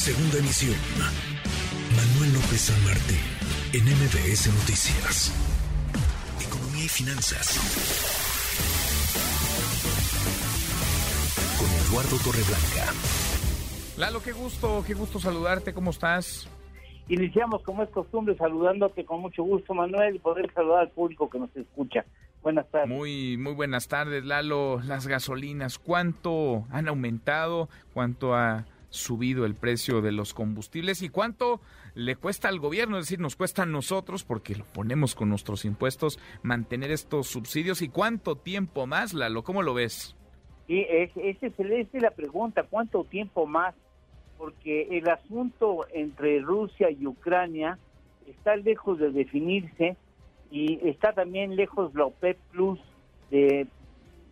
Segunda emisión. Manuel López San Martín, en MBS Noticias. Economía y finanzas. Con Eduardo Torreblanca. Lalo, qué gusto, qué gusto saludarte, ¿cómo estás? Iniciamos, como es costumbre, saludándote con mucho gusto, Manuel, y poder saludar al público que nos escucha. Buenas tardes. Muy, muy buenas tardes, Lalo. Las gasolinas, ¿cuánto han aumentado? ¿Cuánto ha subido el precio de los combustibles? ¿Y cuánto le cuesta al gobierno? Es decir, nos cuesta a nosotros, porque lo ponemos con nuestros impuestos, mantener estos subsidios. ¿Y cuánto tiempo más, Lalo? ¿Cómo lo ves? Sí, esa es, es la pregunta, ¿cuánto tiempo más? Porque el asunto entre Rusia y Ucrania está lejos de definirse y está también lejos la OPEP Plus de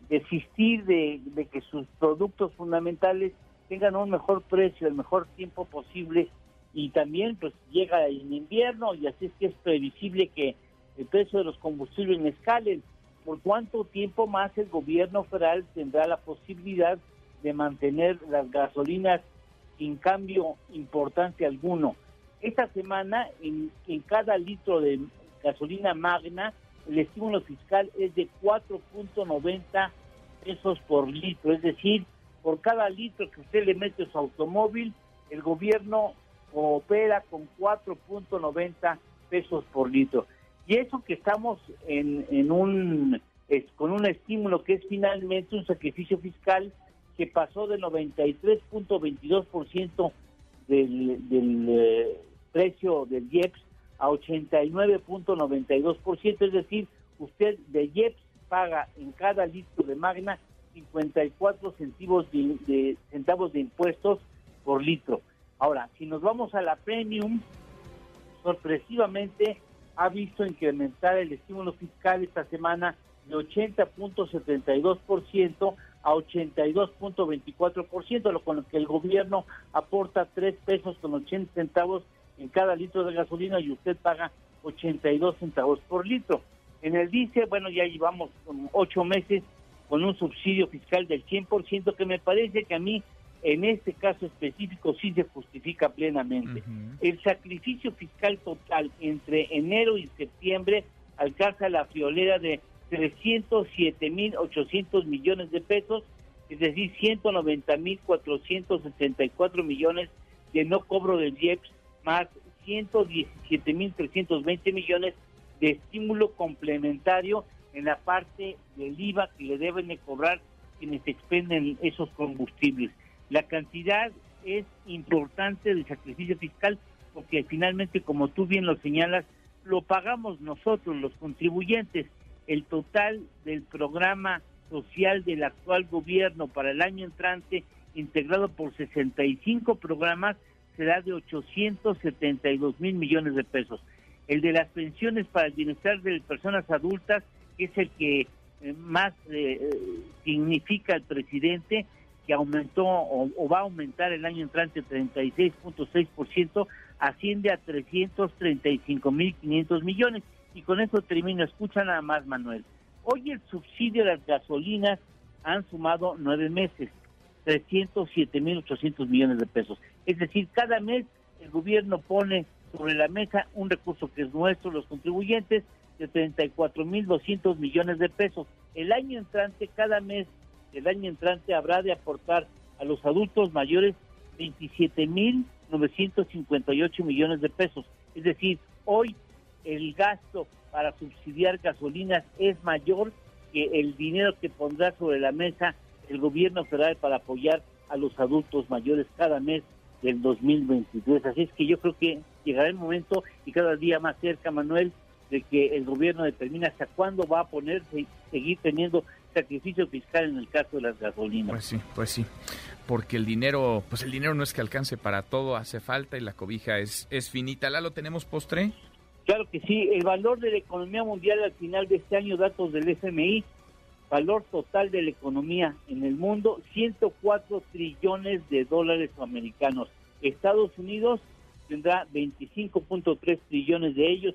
desistir de, que sus productos fundamentales tengan un mejor precio, el mejor tiempo posible y también pues llega el invierno y así es que es previsible que el precio de los combustibles escalen. ¿Por cuánto tiempo más el gobierno federal tendrá la posibilidad de mantener las gasolinas sin cambio importante alguno? Esta semana en, en cada litro de gasolina magna, el estímulo fiscal es de 4.90 pesos por litro, es decir, por cada litro que usted le mete a su automóvil, el gobierno opera con 4.90 pesos por litro. Y eso que estamos en, un con un estímulo que es finalmente un sacrificio fiscal que pasó del 93.22% del, del eh, precio del IEPS a 89.92%, es decir, usted de IEPS paga en cada litro de Magna 54 centavos de, centavos de impuestos por litro. Ahora, si nos vamos a la Premium, sorpresivamente ha visto incrementar el estímulo fiscal esta semana de 80.72% a 82.24%, lo con lo que el gobierno aporta 3 pesos con 80 centavos en cada litro de gasolina y usted paga 82 centavos por litro. En el diésel, bueno, ya llevamos ocho meses con un subsidio fiscal del 100% que me parece que a mí en este caso específico sí se justifica plenamente. El sacrificio fiscal total entre enero y septiembre alcanza la friolera de 307.800 millones de pesos, es decir, 190.474 millones de no cobro del IEPS más 117.320 millones de estímulo complementario en la parte del IVA que le deben de cobrar quienes expenden esos combustibles. La cantidad es importante del sacrificio fiscal porque finalmente, como tú bien lo señalas, lo pagamos nosotros, los contribuyentes. El total del programa social del actual gobierno para el año entrante, integrado por 65 programas, será de 872 mil millones de pesos. El de las pensiones para el bienestar de personas adultas, que es el que eh, más eh, significa el presidente, que aumentó o, va a aumentar el año entrante 36.6%, asciende a 335 mil 500 millones. Y con eso termino. Escucha nada más, Manuel. Hoy el subsidio de las gasolinas han sumado nueve meses. 307.800 millones de pesos. Es decir, cada mes el gobierno pone sobre la mesa un recurso que es nuestro, los contribuyentes, de 34.200 millones de pesos. El año entrante, cada mes el año entrante habrá de aportar a los adultos mayores 27.958 millones de pesos. Es decir, hoy el gasto para subsidiar gasolinas es mayor que el dinero que pondrá sobre la mesa el gobierno federal para apoyar a los adultos mayores cada mes del 2023. Así es que yo creo que llegará el momento y cada día más cerca, Manuel, de que el gobierno determine hasta cuándo va a ponerse seguir teniendo sacrificio fiscal en el caso de las gasolinas. Pues sí, pues sí, porque el dinero, pues el dinero no es que alcance para todo, hace falta y la cobija es, es finita. ¿La lo tenemos postre? Claro que sí, el valor de la economía mundial al final de este año, datos del FMI, valor total de la economía en el mundo, 104 trillones de dólares americanos. Estados Unidos tendrá 25.3 trillones de ellos,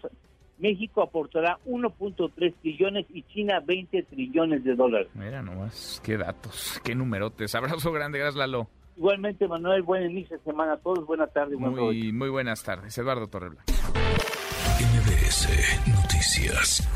México aportará 1.3 trillones y China 20 trillones de dólares. Mira nomás, qué datos, qué numerotes. Abrazo grande, gracias Lalo. Igualmente, Manuel, buen inicio de semana a todos. Buenas tardes. Muy, muy buenas tardes. Eduardo Torreblanca. MBS Noticias.